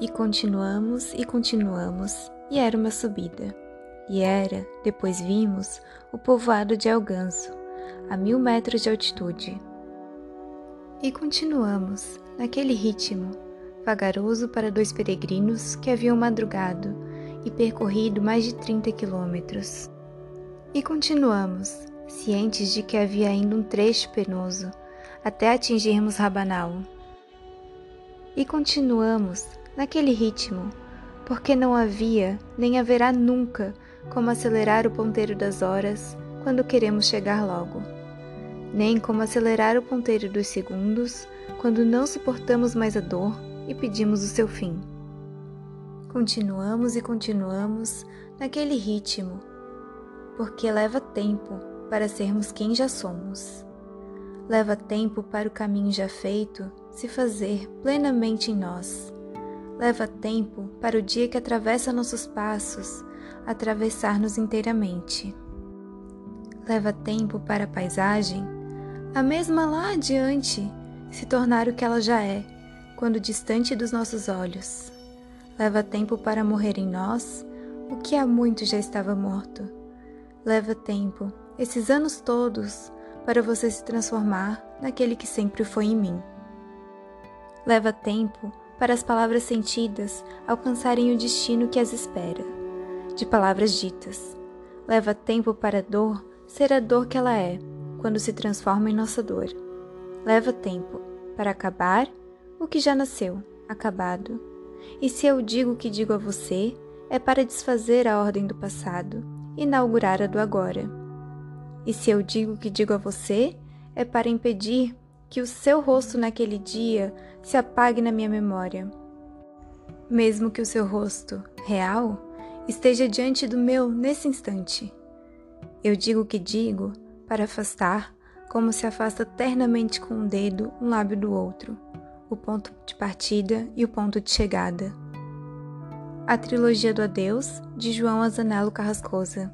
E continuamos e continuamos, e era uma subida. E era, depois vimos, o povoado de Alganço, a mil metros de altitude. E continuamos, naquele ritmo, vagaroso para dois peregrinos que haviam madrugado e percorrido mais de 30 quilômetros. E continuamos, cientes de que havia ainda um trecho penoso até atingirmos Rabanal. E continuamos, naquele ritmo, porque não havia nem haverá nunca como acelerar o ponteiro das horas quando queremos chegar logo, nem como acelerar o ponteiro dos segundos quando não suportamos mais a dor e pedimos o seu fim. Continuamos e continuamos naquele ritmo, porque leva tempo para sermos quem já somos. Leva tempo para o caminho já feito se fazer plenamente em nós. Leva tempo para o dia que atravessa nossos passos atravessar-nos inteiramente. Leva tempo para a paisagem, a mesma lá adiante, se tornar o que ela já é, quando distante dos nossos olhos. Leva tempo para morrer em nós o que há muito já estava morto. Leva tempo, esses anos todos, para você se transformar naquele que sempre foi em mim. Leva tempo para as palavras sentidas alcançarem o destino que as espera, de palavras ditas. Leva tempo para a dor ser a dor que ela é, quando se transforma em nossa dor. Leva tempo para acabar o que já nasceu, acabado. E se eu digo o que digo a você, é para desfazer a ordem do passado, inaugurar a do agora. E se eu digo o que digo a você, é para impedir que o seu rosto naquele dia se apague na minha memória. Mesmo que o seu rosto, real, esteja diante do meu nesse instante. Eu digo o que digo para afastar, como se afasta ternamente com um dedo um lábio do outro, o ponto de partida e o ponto de chegada. A trilogia do adeus, de João Azanello Carrascosa.